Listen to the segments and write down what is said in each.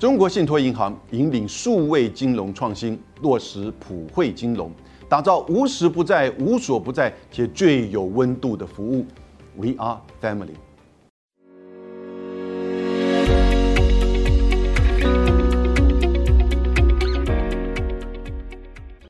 中国信托银行引领数位金融创新，落实普惠金融，打造无时不在、无所不在且最有温度的服务。We are family。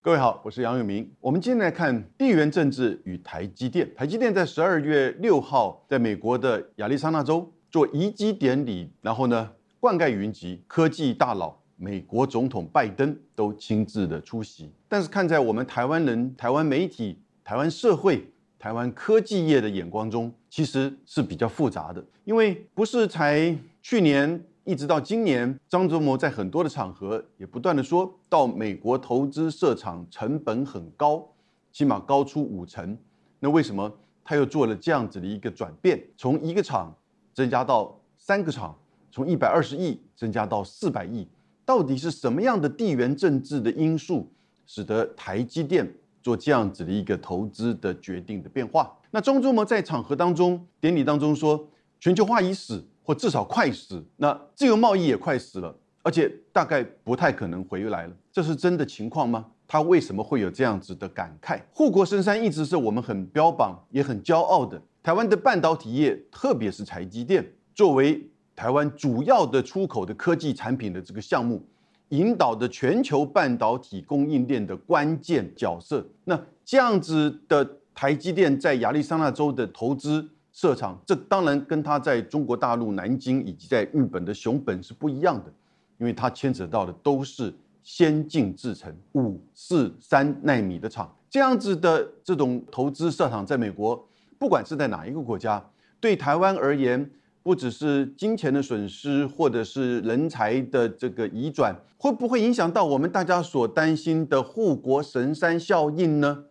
各位好，我是杨永明。我们今天来看地缘政治与台积电。台积电在十二月六号在美国的亚利桑那州做移机典礼，然后呢？灌溉云集，科技大佬美国总统拜登都亲自的出席。但是看在我们台湾人、台湾媒体、台湾社会、台湾科技业的眼光中，其实是比较复杂的。因为不是才去年一直到今年，张忠谋在很多的场合也不断的说到美国投资设厂成本很高，起码高出五成。那为什么他又做了这样子的一个转变，从一个厂增加到三个厂？从一百二十亿增加到四百亿，到底是什么样的地缘政治的因素，使得台积电做这样子的一个投资的决定的变化？那中州谋在场合当中典礼当中说，全球化已死，或至少快死，那自由贸易也快死了，而且大概不太可能回来了。这是真的情况吗？他为什么会有这样子的感慨？护国神山一直是我们很标榜也很骄傲的台湾的半导体业，特别是台积电作为。台湾主要的出口的科技产品的这个项目，引导的全球半导体供应链的关键角色。那这样子的台积电在亚利桑那州的投资设厂，这当然跟它在中国大陆南京以及在日本的熊本是不一样的，因为它牵扯到的都是先进制程五四三纳米的厂。这样子的这种投资设厂，在美国，不管是在哪一个国家，对台湾而言。不只是金钱的损失，或者是人才的这个移转，会不会影响到我们大家所担心的护国神山效应呢？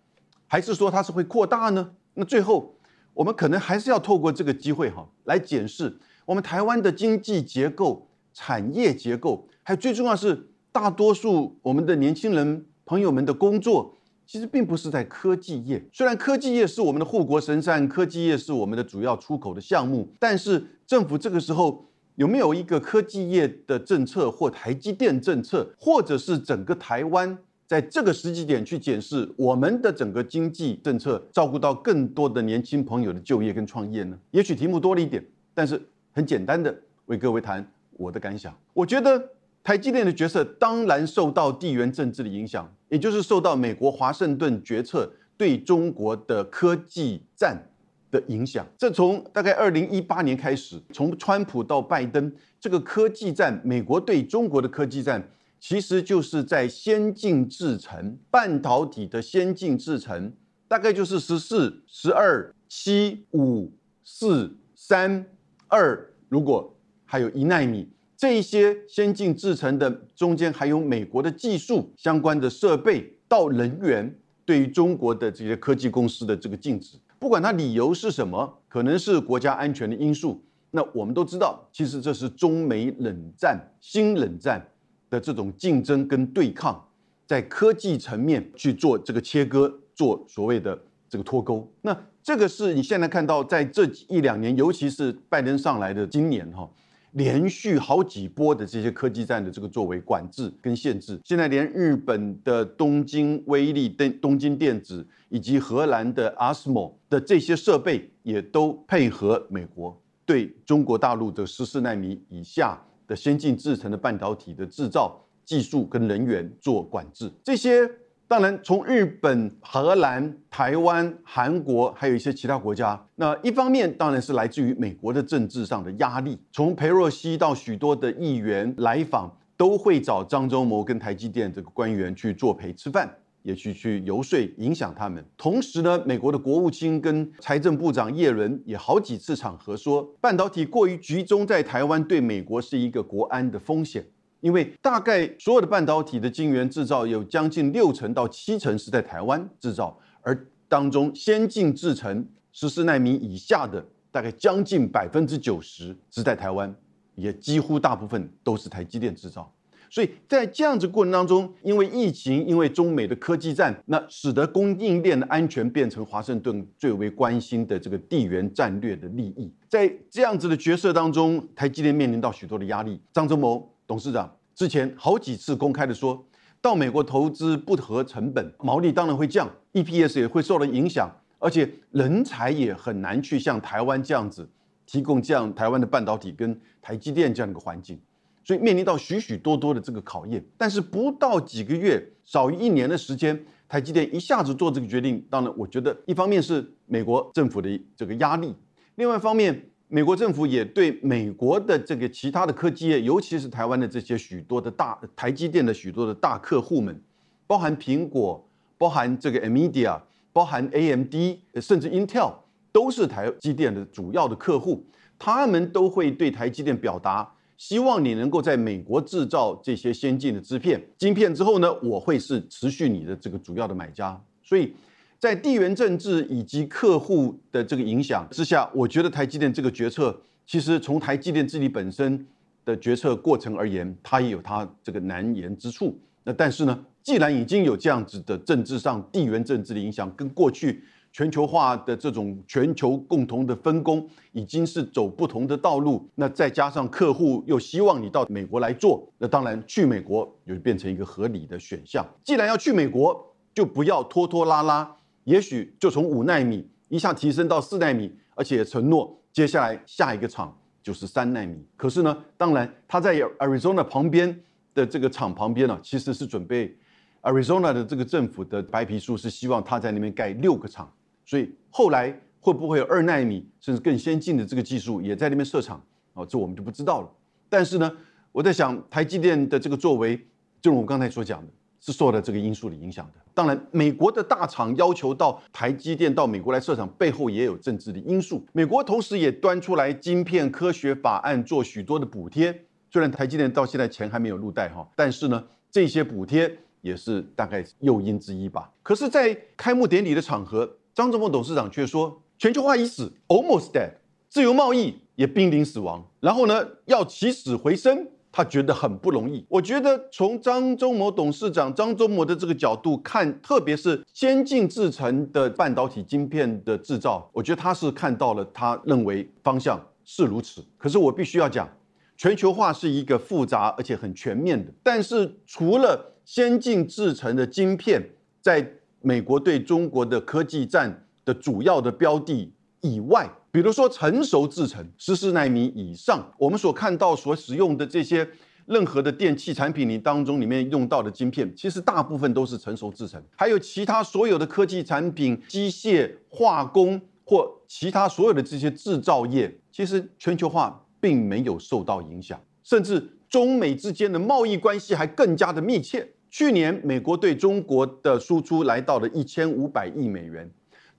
还是说它是会扩大呢？那最后，我们可能还是要透过这个机会哈，来检视我们台湾的经济结构、产业结构，还有最重要是大多数我们的年轻人朋友们的工作。其实并不是在科技业，虽然科技业是我们的护国神山，科技业是我们的主要出口的项目，但是政府这个时候有没有一个科技业的政策，或台积电政策，或者是整个台湾在这个时机点去检视我们的整个经济政策，照顾到更多的年轻朋友的就业跟创业呢？也许题目多了一点，但是很简单的为各位谈我的感想。我觉得。台积电的角色当然受到地缘政治的影响，也就是受到美国华盛顿决策对中国的科技战的影响。这从大概二零一八年开始，从川普到拜登，这个科技战，美国对中国的科技战，其实就是在先进制程、半导体的先进制程，大概就是十四、十二、七、五、四、三、二，如果还有一纳米。这一些先进制程的中间还有美国的技术相关的设备到人员，对于中国的这些科技公司的这个禁止，不管它理由是什么，可能是国家安全的因素。那我们都知道，其实这是中美冷战、新冷战的这种竞争跟对抗，在科技层面去做这个切割，做所谓的这个脱钩。那这个是你现在看到在这一两年，尤其是拜登上来的今年哈。连续好几波的这些科技战的这个作为管制跟限制，现在连日本的东京威力、东东京电子以及荷兰的 ASML 的这些设备，也都配合美国对中国大陆的十四纳米以下的先进制程的半导体的制造技术跟人员做管制，这些。当然，从日本、荷兰、台湾、韩国，还有一些其他国家，那一方面当然是来自于美国的政治上的压力。从裴若曦到许多的议员来访，都会找张忠谋跟台积电这个官员去作陪吃饭，也去去游说，影响他们。同时呢，美国的国务卿跟财政部长耶伦也好几次场合说，半导体过于集中在台湾，对美国是一个国安的风险。因为大概所有的半导体的晶圆制造有将近六成到七成是在台湾制造，而当中先进制程十四纳米以下的大概将近百分之九十是在台湾，也几乎大部分都是台积电制造。所以在这样子过程当中，因为疫情，因为中美的科技战，那使得供应链的安全变成华盛顿最为关心的这个地缘战略的利益。在这样子的角色当中，台积电面临到许多的压力。张忠谋。董事长之前好几次公开的说，到美国投资不合成本，毛利当然会降，EPS 也会受到影响，而且人才也很难去像台湾这样子提供这样台湾的半导体跟台积电这样的一个环境，所以面临到许许多多的这个考验。但是不到几个月，少于一年的时间，台积电一下子做这个决定，当然我觉得一方面是美国政府的这个压力，另外一方面。美国政府也对美国的这个其他的科技业，尤其是台湾的这些许多的大台积电的许多的大客户们，包含苹果、包含这个 Media，包含 AMD，甚至 Intel，都是台积电的主要的客户。他们都会对台积电表达，希望你能够在美国制造这些先进的晶片。晶片之后呢，我会是持续你的这个主要的买家。所以。在地缘政治以及客户的这个影响之下，我觉得台积电这个决策，其实从台积电自己本身的决策过程而言，它也有它这个难言之处。那但是呢，既然已经有这样子的政治上地缘政治的影响，跟过去全球化的这种全球共同的分工已经是走不同的道路，那再加上客户又希望你到美国来做，那当然去美国就变成一个合理的选项。既然要去美国，就不要拖拖拉拉。也许就从五纳米一下提升到四纳米，而且承诺接下来下一个厂就是三纳米。可是呢，当然他在 Arizona 旁边的这个厂旁边呢，其实是准备 Arizona 的这个政府的白皮书是希望他在那边盖六个厂。所以后来会不会有二纳米甚至更先进的这个技术也在那边设厂？哦，这我们就不知道了。但是呢，我在想台积电的这个作为，就如我刚才所讲的。是受到这个因素的影响的。当然，美国的大厂要求到台积电到美国来设厂，背后也有政治的因素。美国同时也端出来晶片科学法案，做许多的补贴。虽然台积电到现在钱还没有入袋哈，但是呢，这些补贴也是大概诱因之一吧。可是，在开幕典礼的场合，张忠谋董事长却说：“全球化已死，almost dead，自由贸易也濒临死亡。然后呢，要起死回生。”他觉得很不容易。我觉得从张忠谋董事长张忠谋的这个角度看，特别是先进制成的半导体晶片的制造，我觉得他是看到了，他认为方向是如此。可是我必须要讲，全球化是一个复杂而且很全面的。但是除了先进制成的晶片，在美国对中国的科技战的主要的标的以外，比如说成熟制程十四纳米以上，我们所看到所使用的这些任何的电器产品里当中里面用到的晶片，其实大部分都是成熟制程。还有其他所有的科技产品、机械、化工或其他所有的这些制造业，其实全球化并没有受到影响，甚至中美之间的贸易关系还更加的密切。去年美国对中国的输出来到了一千五百亿美元。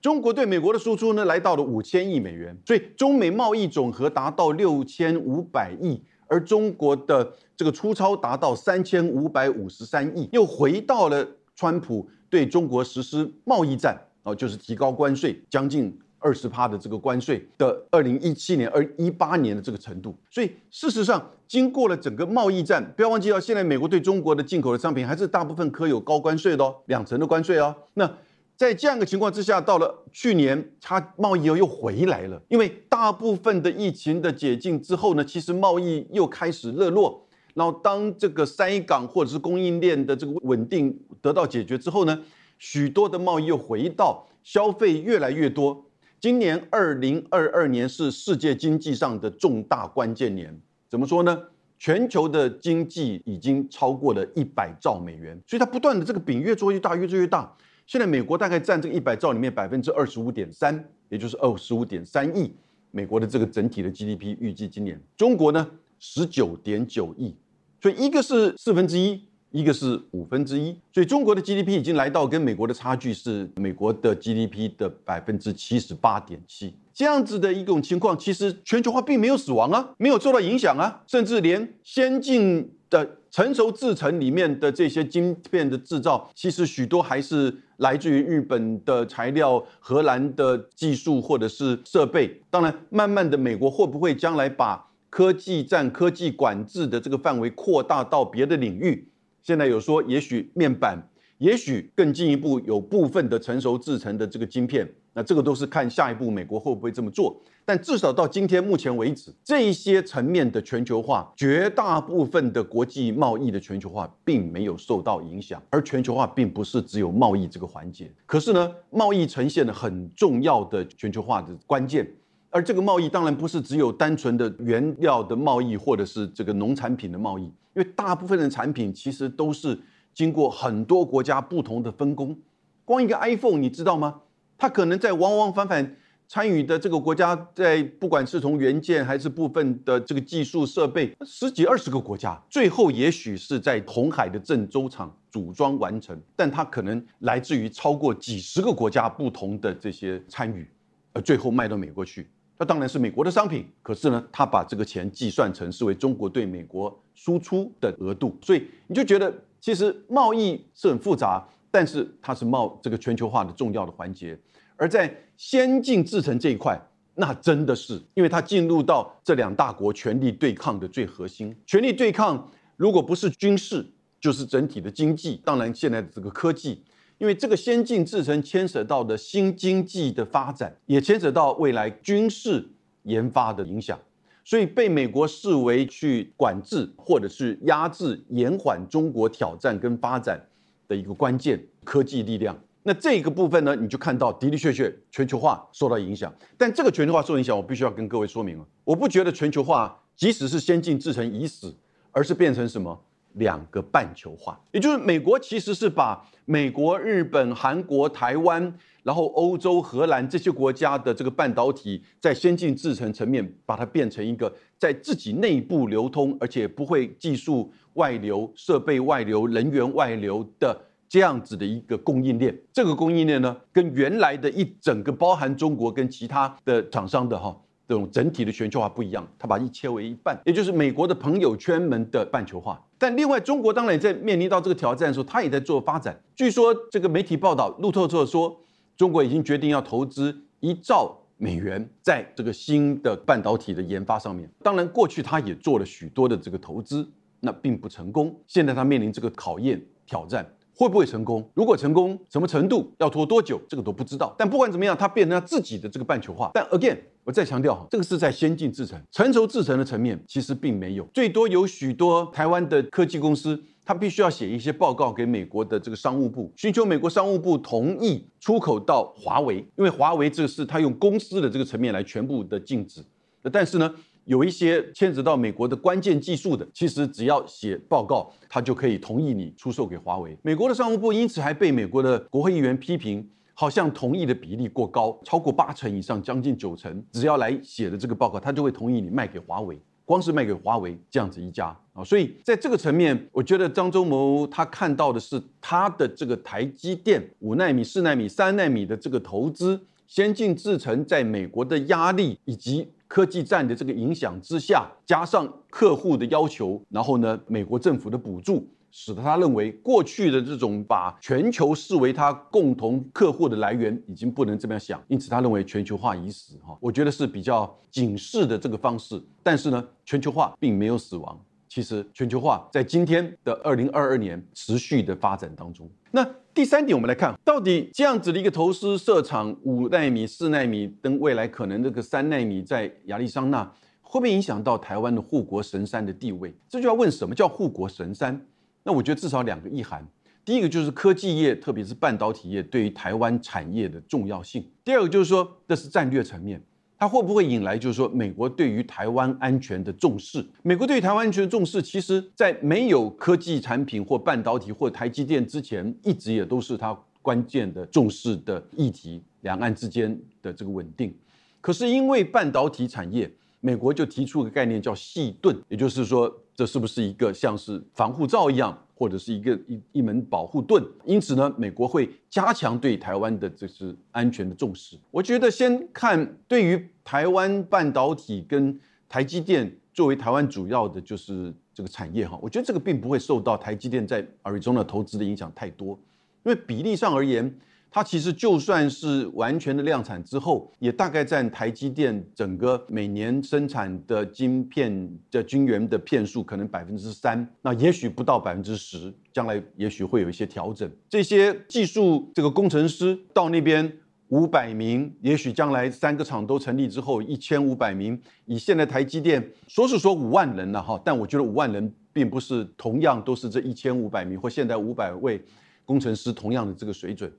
中国对美国的输出呢，来到了五千亿美元，所以中美贸易总和达到六千五百亿，而中国的这个出超达到三千五百五十三亿，又回到了川普对中国实施贸易战哦，就是提高关税将近二十趴的这个关税的二零一七年、二一八年的这个程度。所以事实上，经过了整个贸易战，不要忘记到现在美国对中国的进口的商品还是大部分可有高关税的哦，两成的关税哦，那。在这样的情况之下，到了去年，它贸易又又回来了。因为大部分的疫情的解禁之后呢，其实贸易又开始热络。然后当这个塞港或者是供应链的这个稳定得到解决之后呢，许多的贸易又回到消费越来越多。今年二零二二年是世界经济上的重大关键年。怎么说呢？全球的经济已经超过了一百兆美元，所以它不断的这个饼越做越大，越做越大。现在美国大概占这个一百兆里面百分之二十五点三，也就是二十五点三亿。美国的这个整体的 GDP 预计今年，中国呢十九点九亿，所以一个是四分之一，一个是五分之一，所以中国的 GDP 已经来到跟美国的差距是美国的 GDP 的百分之七十八点七。这样子的一种情况，其实全球化并没有死亡啊，没有受到影响啊，甚至连先进的成熟制程里面的这些晶片的制造，其实许多还是。来自于日本的材料、荷兰的技术或者是设备，当然，慢慢的，美国会不会将来把科技战、科技管制的这个范围扩大到别的领域？现在有说，也许面板，也许更进一步有部分的成熟制成的这个晶片，那这个都是看下一步美国会不会这么做。但至少到今天目前为止，这一些层面的全球化，绝大部分的国际贸易的全球化并没有受到影响。而全球化并不是只有贸易这个环节，可是呢，贸易呈现了很重要的全球化的关键。而这个贸易当然不是只有单纯的原料的贸易，或者是这个农产品的贸易，因为大部分的产品其实都是经过很多国家不同的分工。光一个 iPhone，你知道吗？它可能在往往返返参与的这个国家，在不管是从原件还是部分的这个技术设备，十几二十个国家，最后也许是在红海的郑州厂组装完成，但它可能来自于超过几十个国家不同的这些参与，而最后卖到美国去。那当然是美国的商品，可是呢，他把这个钱计算成是为中国对美国输出的额度，所以你就觉得其实贸易是很复杂，但是它是贸这个全球化的重要的环节。而在先进制程这一块，那真的是因为它进入到这两大国权力对抗的最核心，权力对抗如果不是军事，就是整体的经济，当然现在的这个科技。因为这个先进制程牵涉到的新经济的发展，也牵扯到未来军事研发的影响，所以被美国视为去管制或者是压制、延缓中国挑战跟发展的一个关键科技力量。那这个部分呢，你就看到的的确确全球化受到影响。但这个全球化受影响，我必须要跟各位说明了，我不觉得全球化即使是先进制程已死，而是变成什么？两个半球化，也就是美国其实是把美国、日本、韩国、台湾，然后欧洲、荷兰这些国家的这个半导体在先进制程层面，把它变成一个在自己内部流通，而且不会技术外流、设备外流、人员外流的这样子的一个供应链。这个供应链呢，跟原来的一整个包含中国跟其他的厂商的哈。这种整体的全球化不一样，他把一切为一半，也就是美国的朋友圈们的半球化。但另外，中国当然也在面临到这个挑战的时候，他也在做发展。据说这个媒体报道，路透社说，中国已经决定要投资一兆美元在这个新的半导体的研发上面。当然，过去他也做了许多的这个投资，那并不成功。现在他面临这个考验挑战。会不会成功？如果成功，什么程度？要拖多久？这个都不知道。但不管怎么样，它变成自己的这个半球化。但 again，我再强调哈，这个是在先进制程、成熟制程的层面，其实并没有。最多有许多台湾的科技公司，它必须要写一些报告给美国的这个商务部，寻求美国商务部同意出口到华为，因为华为这个是它用公司的这个层面来全部的禁止。但是呢？有一些牵扯到美国的关键技术的，其实只要写报告，他就可以同意你出售给华为。美国的商务部因此还被美国的国会议员批评，好像同意的比例过高，超过八成以上，将近九成，只要来写的这个报告，他就会同意你卖给华为。光是卖给华为这样子一家啊，所以在这个层面，我觉得张忠谋他看到的是他的这个台积电五纳米、四纳米、三纳米的这个投资，先进制程在美国的压力以及。科技战的这个影响之下，加上客户的要求，然后呢，美国政府的补助，使得他认为过去的这种把全球视为他共同客户的来源，已经不能这么想。因此，他认为全球化已死。哈，我觉得是比较警示的这个方式。但是呢，全球化并没有死亡。其实，全球化在今天的二零二二年持续的发展当中。那第三点，我们来看到底这样子的一个投资设厂五纳米、四纳米等未来可能这个三纳米在亚利桑那会不会影响到台湾的护国神山的地位？这就要问什么叫护国神山？那我觉得至少两个意涵。第一个就是科技业，特别是半导体业对于台湾产业的重要性；第二个就是说这是战略层面。它会不会引来，就是说，美国对于台湾安全的重视？美国对于台湾安全的重视，其实在没有科技产品或半导体或台积电之前，一直也都是它关键的重视的议题。两岸之间的这个稳定，可是因为半导体产业，美国就提出个概念叫“细盾”，也就是说，这是不是一个像是防护罩一样？或者是一个一一门保护盾，因此呢，美国会加强对台湾的这是安全的重视。我觉得先看对于台湾半导体跟台积电作为台湾主要的就是这个产业哈，我觉得这个并不会受到台积电在 Arizona 投资的影响太多，因为比例上而言，它其实就算是完全的量产之后，也大概占台积电整个每年生产的晶片的晶圆的片数可能百分之三，那也许不到百分之十，将来也许会有一些调整。这些技术这个工程师到那边五百名，也许将来三个厂都成立之后一千五百名，以现在台积电说是说五万人了哈，但我觉得五万人并不是同样都是这一千五百名或现在五百位工程师同样的这个水准。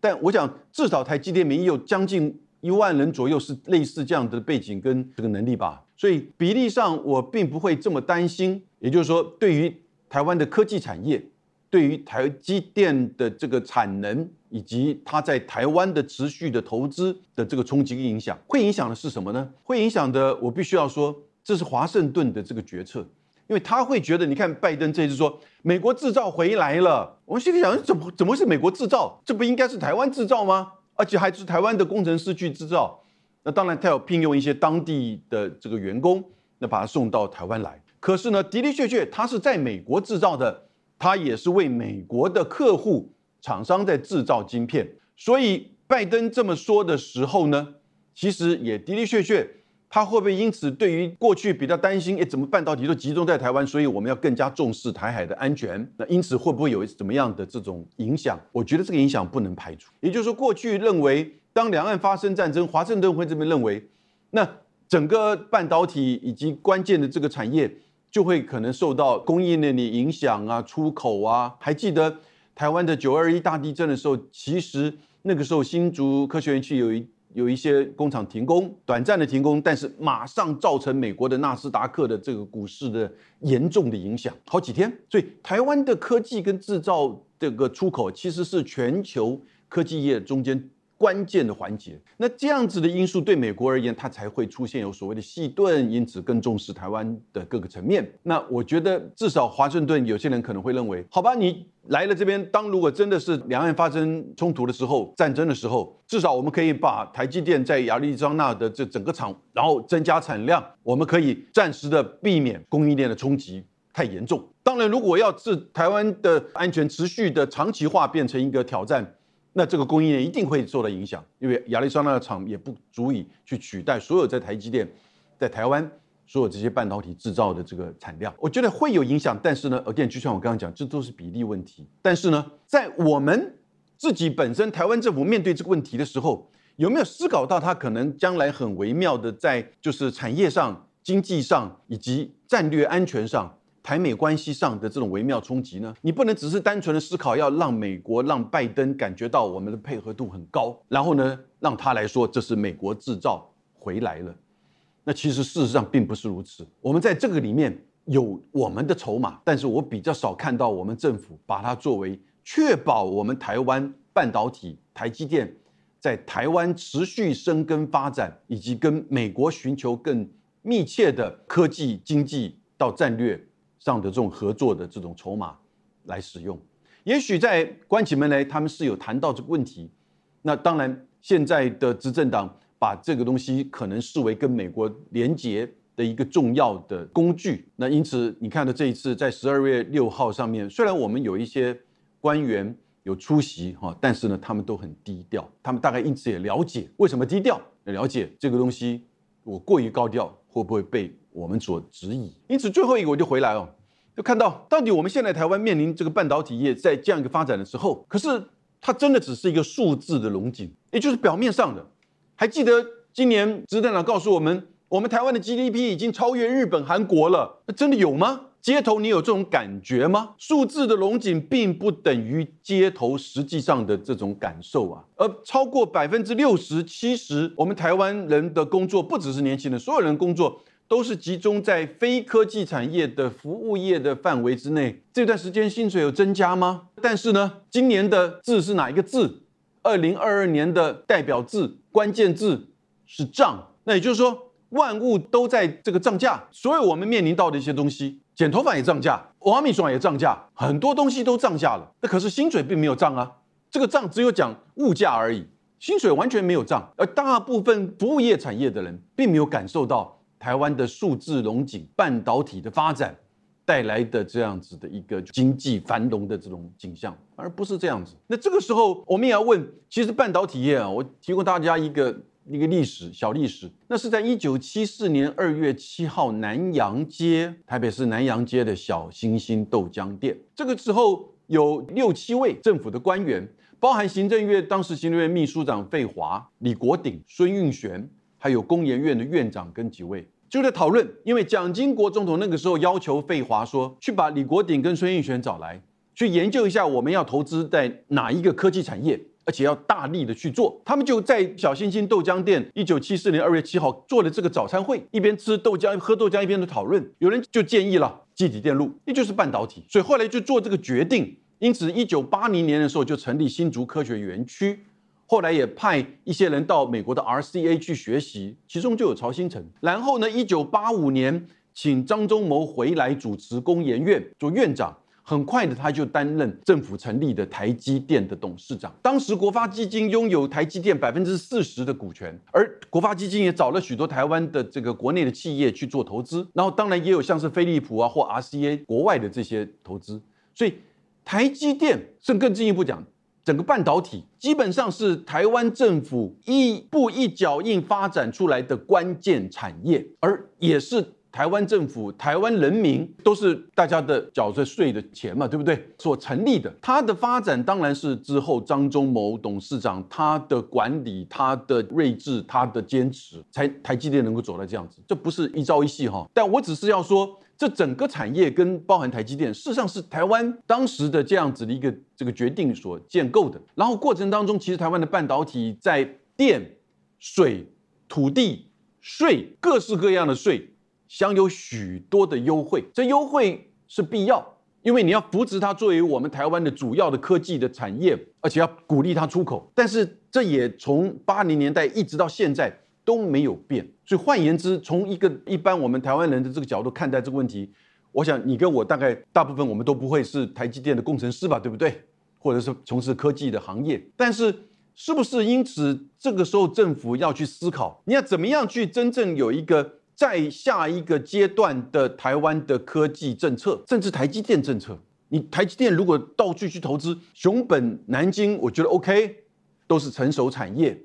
但我想，至少台积电民有将近一万人左右是类似这样的背景跟这个能力吧，所以比例上我并不会这么担心。也就是说，对于台湾的科技产业，对于台积电的这个产能以及它在台湾的持续的投资的这个冲击跟影响，会影响的是什么呢？会影响的，我必须要说，这是华盛顿的这个决策。因为他会觉得，你看拜登这次说美国制造回来了，我们心里想，怎么怎么是美国制造？这不应该是台湾制造吗？而且还是台湾的工程师去制造。那当然，他要聘用一些当地的这个员工，那把他送到台湾来。可是呢，的的确确，他是在美国制造的，他也是为美国的客户厂商在制造晶片。所以拜登这么说的时候呢，其实也的的确确。他会不会因此对于过去比较担心，哎，怎么半导体都集中在台湾，所以我们要更加重视台海的安全？那因此会不会有怎么样的这种影响？我觉得这个影响不能排除。也就是说，过去认为当两岸发生战争，华盛顿会这边认为，那整个半导体以及关键的这个产业就会可能受到供应链的影响啊，出口啊。还记得台湾的九二一大地震的时候，其实那个时候新竹科学园区有一。有一些工厂停工，短暂的停工，但是马上造成美国的纳斯达克的这个股市的严重的影响，好几天。所以台湾的科技跟制造这个出口，其实是全球科技业中间。关键的环节，那这样子的因素对美国而言，它才会出现有所谓的细盾，因此更重视台湾的各个层面。那我觉得，至少华盛顿有些人可能会认为，好吧，你来了这边，当如果真的是两岸发生冲突的时候，战争的时候，至少我们可以把台积电在亚利桑那的这整个厂，然后增加产量，我们可以暂时的避免供应链的冲击太严重。当然，如果要是台湾的安全持续的长期化变成一个挑战。那这个供应链一定会受到影响，因为亚利桑那的厂也不足以去取代所有在台积电在台湾所有这些半导体制造的这个产量。我觉得会有影响，但是呢，again，就像我刚刚讲，这都是比例问题。但是呢，在我们自己本身台湾政府面对这个问题的时候，有没有思考到它可能将来很微妙的在就是产业上、经济上以及战略安全上？台美关系上的这种微妙冲击呢？你不能只是单纯的思考要让美国、让拜登感觉到我们的配合度很高，然后呢，让他来说这是美国制造回来了。那其实事实上并不是如此。我们在这个里面有我们的筹码，但是我比较少看到我们政府把它作为确保我们台湾半导体、台积电在台湾持续生根发展，以及跟美国寻求更密切的科技、经济到战略。上的这种合作的这种筹码来使用，也许在关起门来，他们是有谈到这个问题。那当然，现在的执政党把这个东西可能视为跟美国连结的一个重要的工具。那因此，你看到这一次在十二月六号上面，虽然我们有一些官员有出席哈，但是呢，他们都很低调。他们大概因此也了解为什么低调，了解这个东西我过于高调会不会被。我们所质疑，因此最后一个我就回来哦，就看到到底我们现在台湾面临这个半导体业在这样一个发展的时候，可是它真的只是一个数字的龙井，也就是表面上的。还记得今年执政党告诉我们，我们台湾的 GDP 已经超越日本、韩国了，那真的有吗？街头你有这种感觉吗？数字的龙井并不等于街头实际上的这种感受啊，而超过百分之六十、七十，我们台湾人的工作不只是年轻人，所有人工作。都是集中在非科技产业的服务业的范围之内。这段时间薪水有增加吗？但是呢，今年的字是哪一个字？二零二二年的代表字、关键字是涨。那也就是说，万物都在这个涨价。所有我们面临到的一些东西，剪头发也涨价，挖米霜也涨价，很多东西都涨价了。那可是薪水并没有涨啊。这个涨只有讲物价而已，薪水完全没有涨。而大部分服务业产业的人并没有感受到。台湾的数字龙井半导体的发展带来的这样子的一个经济繁荣的这种景象，而不是这样子。那这个时候我们也要问，其实半导体业啊，我提供大家一个一个历史小历史，那是在一九七四年二月七号南洋街，台北市南洋街的小星星豆浆店，这个时候有六七位政府的官员，包含行政院当时行政院秘书长费华、李国鼎、孙运璇，还有工研院的院长跟几位。就在讨论，因为蒋经国总统那个时候要求费华说，去把李国鼎跟孙运璇找来，去研究一下我们要投资在哪一个科技产业，而且要大力的去做。他们就在小星星豆浆店，一九七四年二月七号做了这个早餐会，一边吃豆浆喝豆浆，一边的讨论。有人就建议了，基体电路，也就是半导体，所以后来就做这个决定。因此，一九八零年的时候就成立新竹科学园区。后来也派一些人到美国的 RCA 去学习，其中就有曹新成。然后呢，一九八五年请张忠谋回来主持工研院做院长，很快的他就担任政府成立的台积电的董事长。当时国发基金拥有台积电百分之四十的股权，而国发基金也找了许多台湾的这个国内的企业去做投资，然后当然也有像是飞利浦啊或 RCA 国外的这些投资。所以台积电甚更进一步讲。整个半导体基本上是台湾政府一步一脚印发展出来的关键产业，而也是台湾政府、台湾人民都是大家的缴着税的钱嘛，对不对？所成立的，它的发展当然是之后张忠谋董事长他的管理、他的睿智、他的坚持，才台积电能够走到这样子。这不是一朝一夕哈，但我只是要说。这整个产业跟包含台积电，事实上是台湾当时的这样子的一个这个决定所建构的。然后过程当中，其实台湾的半导体在电、水、土地、税各式各样的税，享有许多的优惠。这优惠是必要，因为你要扶持它作为我们台湾的主要的科技的产业，而且要鼓励它出口。但是这也从八零年代一直到现在。都没有变，所以换言之，从一个一般我们台湾人的这个角度看待这个问题，我想你跟我大概大部分我们都不会是台积电的工程师吧，对不对？或者是从事科技的行业。但是，是不是因此这个时候政府要去思考，你要怎么样去真正有一个在下一个阶段的台湾的科技政策，甚至台积电政策？你台积电如果到处去投资，熊本、南京，我觉得 OK，都是成熟产业，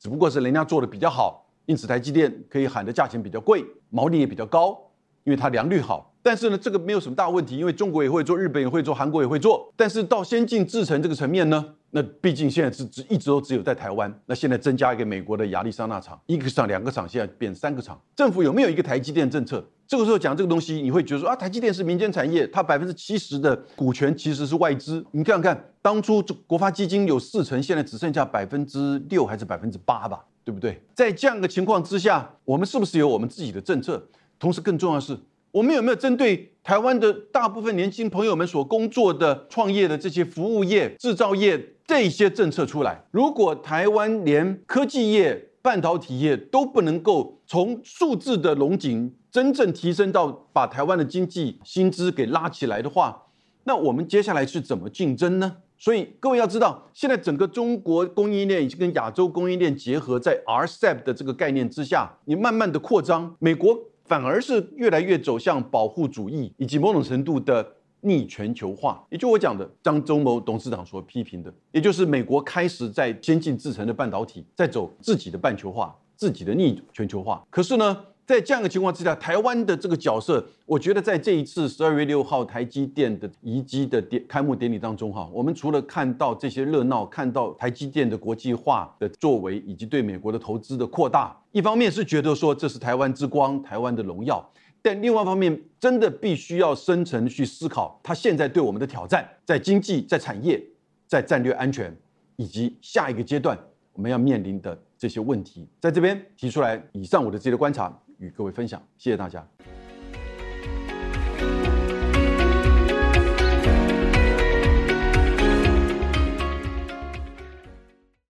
只不过是人家做的比较好。因此，台积电可以喊的价钱比较贵，毛利也比较高，因为它良率好。但是呢，这个没有什么大问题，因为中国也会做，日本也会做，韩国也会做。但是到先进制程这个层面呢，那毕竟现在是只一直都只有在台湾。那现在增加一个美国的亚利桑那厂，一个厂、两个厂，现在变三个厂。政府有没有一个台积电政策？这个时候讲这个东西，你会觉得说啊，台积电是民间产业，它百分之七十的股权其实是外资。你看看，当初这国发基金有四成，现在只剩下百分之六还是百分之八吧？对不对？在这样的情况之下，我们是不是有我们自己的政策？同时，更重要的是，我们有没有针对台湾的大部分年轻朋友们所工作的创业的这些服务业、制造业这些政策出来？如果台湾连科技业、半导体业都不能够从数字的龙井真正提升到把台湾的经济薪资给拉起来的话，那我们接下来是怎么竞争呢？所以各位要知道，现在整个中国供应链已经跟亚洲供应链结合，在 RCEP 的这个概念之下，你慢慢的扩张，美国反而是越来越走向保护主义，以及某种程度的逆全球化。也就我讲的，张忠谋董事长所批评的，也就是美国开始在先进制成的半导体在走自己的半球化，自己的逆全球化。可是呢？在这样的情况之下，台湾的这个角色，我觉得在这一次十二月六号台积电的移机的典开幕典礼当中，哈，我们除了看到这些热闹，看到台积电的国际化的作为，以及对美国的投资的扩大，一方面是觉得说这是台湾之光、台湾的荣耀，但另外一方面，真的必须要深层去思考，它现在对我们的挑战，在经济、在产业、在战略安全，以及下一个阶段我们要面临的这些问题，在这边提出来。以上我的自己的观察。与各位分享，谢谢大家。